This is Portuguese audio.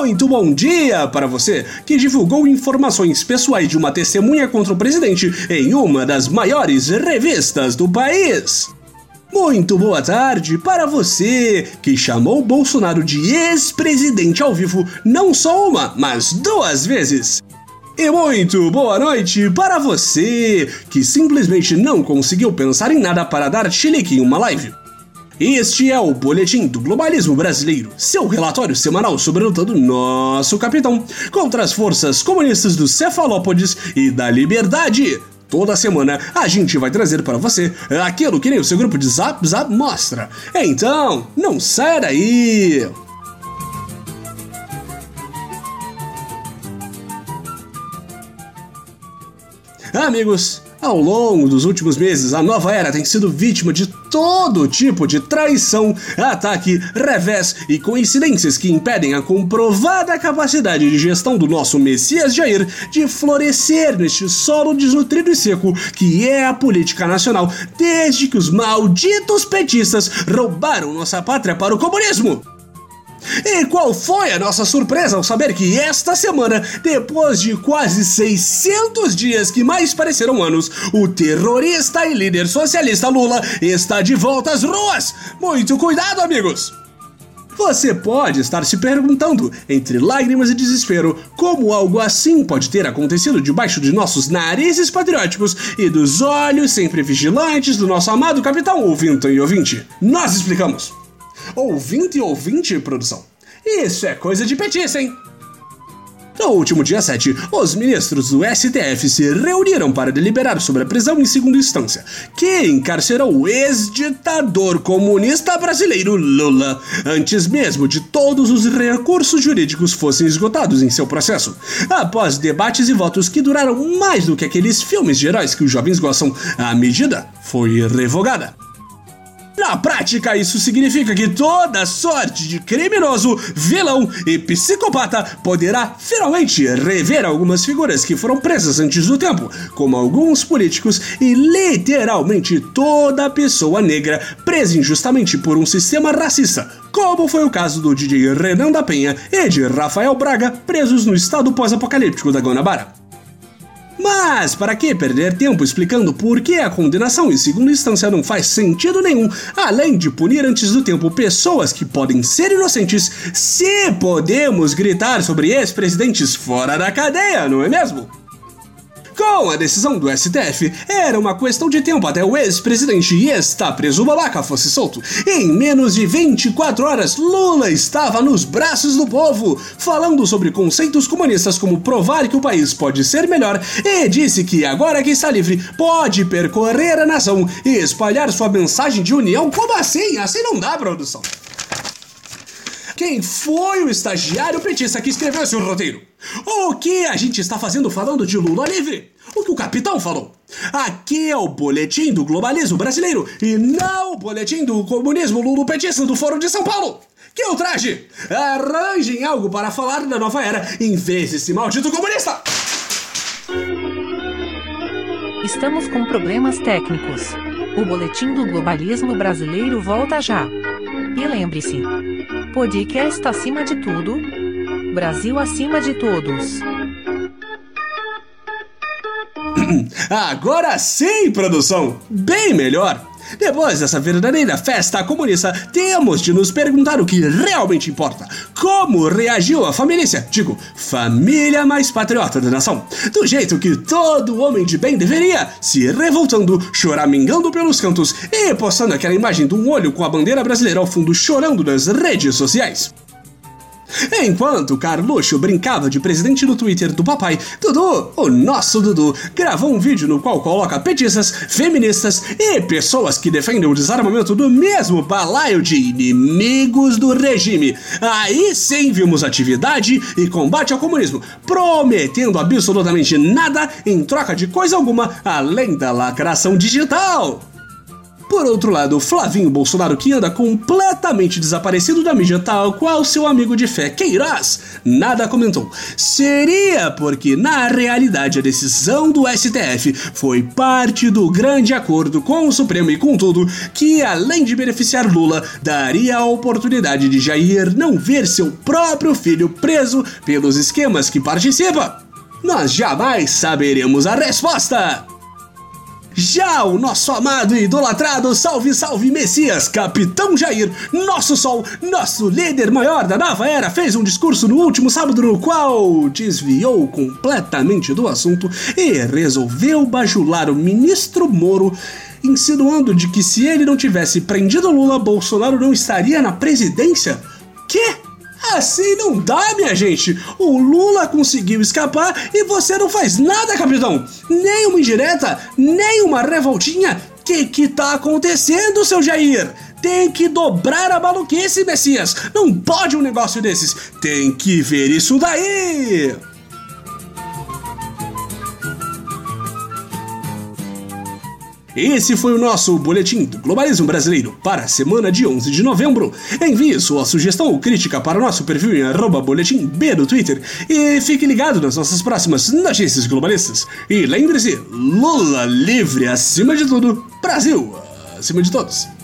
Muito bom dia para você que divulgou informações pessoais de uma testemunha contra o presidente em uma das maiores revistas do país. Muito boa tarde para você que chamou Bolsonaro de ex-presidente ao vivo não só uma, mas duas vezes. E muito boa noite para você que simplesmente não conseguiu pensar em nada para dar chilique em uma live. Este é o Boletim do Globalismo Brasileiro, seu relatório semanal sobre a luta do nosso capitão contra as forças comunistas do Cefalópodes e da Liberdade. Toda semana a gente vai trazer para você aquilo que nem o seu grupo de Zap Zap mostra. Então, não saia daí! Amigos, ao longo dos últimos meses, a nova era tem sido vítima de todo tipo de traição, ataque, revés e coincidências que impedem a comprovada capacidade de gestão do nosso Messias Jair de florescer neste solo desnutrido e seco que é a política nacional desde que os malditos petistas roubaram nossa pátria para o comunismo. E qual foi a nossa surpresa ao saber que esta semana, depois de quase 600 dias que mais pareceram anos, o terrorista e líder socialista Lula está de volta às ruas? Muito cuidado, amigos! Você pode estar se perguntando, entre lágrimas e desespero, como algo assim pode ter acontecido debaixo de nossos narizes patrióticos e dos olhos sempre vigilantes do nosso amado capitão ouvinte e ouvinte. Nós explicamos. Ouvinte e ouvinte, produção. Isso é coisa de petista, hein? No último dia 7, os ministros do STF se reuniram para deliberar sobre a prisão em segunda instância, que encarcerou o ex-ditador comunista brasileiro Lula, antes mesmo de todos os recursos jurídicos fossem esgotados em seu processo. Após debates e votos que duraram mais do que aqueles filmes de heróis que os jovens gostam, a medida foi revogada. Na prática, isso significa que toda sorte de criminoso, vilão e psicopata poderá finalmente rever algumas figuras que foram presas antes do tempo, como alguns políticos e literalmente toda pessoa negra presa injustamente por um sistema racista, como foi o caso do DJ Renan da Penha e de Rafael Braga, presos no estado pós-apocalíptico da Guanabara. Mas para que perder tempo explicando por que a condenação em segunda instância não faz sentido nenhum, além de punir antes do tempo pessoas que podem ser inocentes, se podemos gritar sobre ex-presidentes fora da cadeia, não é mesmo? Com a decisão do STF, era uma questão de tempo até o ex-presidente e está preso babaca fosse solto. Em menos de 24 horas, Lula estava nos braços do povo, falando sobre conceitos comunistas como provar que o país pode ser melhor e disse que agora que está livre, pode percorrer a nação e espalhar sua mensagem de união. Como assim? Assim não dá, produção. Quem foi o estagiário petista que escreveu esse roteiro? O que a gente está fazendo falando de Lula livre? O que o capitão falou? Aqui é o boletim do globalismo brasileiro e não o boletim do comunismo lulopetista do Fórum de São Paulo. Que traje? Arranjem algo para falar da nova era em vez desse maldito comunista! Estamos com problemas técnicos. O boletim do globalismo brasileiro volta já. E lembre-se: podcast acima de tudo, Brasil acima de todos. Agora sim, produção! Bem melhor! Depois dessa verdadeira festa comunista, temos de nos perguntar o que realmente importa. Como reagiu a família, digo, família mais patriota da nação. Do jeito que todo homem de bem deveria, se revoltando, choramingando pelos cantos e postando aquela imagem de um olho com a bandeira brasileira ao fundo chorando nas redes sociais. Enquanto Carluxo brincava de presidente no Twitter do papai, Dudu, o nosso Dudu, gravou um vídeo no qual coloca petistas, feministas e pessoas que defendem o desarmamento do mesmo balaio de inimigos do regime. Aí sim vimos atividade e combate ao comunismo, prometendo absolutamente nada em troca de coisa alguma além da lacração digital. Por outro lado, Flavinho Bolsonaro, que anda completamente desaparecido da mídia, tal qual seu amigo de fé Queiroz, nada comentou. Seria porque, na realidade, a decisão do STF foi parte do grande acordo com o Supremo e com tudo, que além de beneficiar Lula, daria a oportunidade de Jair não ver seu próprio filho preso pelos esquemas que participa? Nós jamais saberemos a resposta! Já o nosso amado e idolatrado Salve Salve Messias, Capitão Jair, nosso sol, nosso líder maior da nova era, fez um discurso no último sábado no qual desviou completamente do assunto e resolveu bajular o ministro Moro, insinuando de que se ele não tivesse prendido Lula, Bolsonaro não estaria na presidência. Que? Assim não dá, minha gente. O Lula conseguiu escapar e você não faz nada, capitão. Nem uma indireta, nem uma revoltinha. Que que tá acontecendo, seu Jair? Tem que dobrar a maluquice, Messias. Não pode um negócio desses. Tem que ver isso daí. Esse foi o nosso Boletim do Globalismo Brasileiro para a semana de 11 de novembro. Envie sua sugestão ou crítica para o nosso perfil em arroba boletim B no Twitter e fique ligado nas nossas próximas notícias globalistas. E lembre-se, Lula livre acima de tudo, Brasil acima de todos.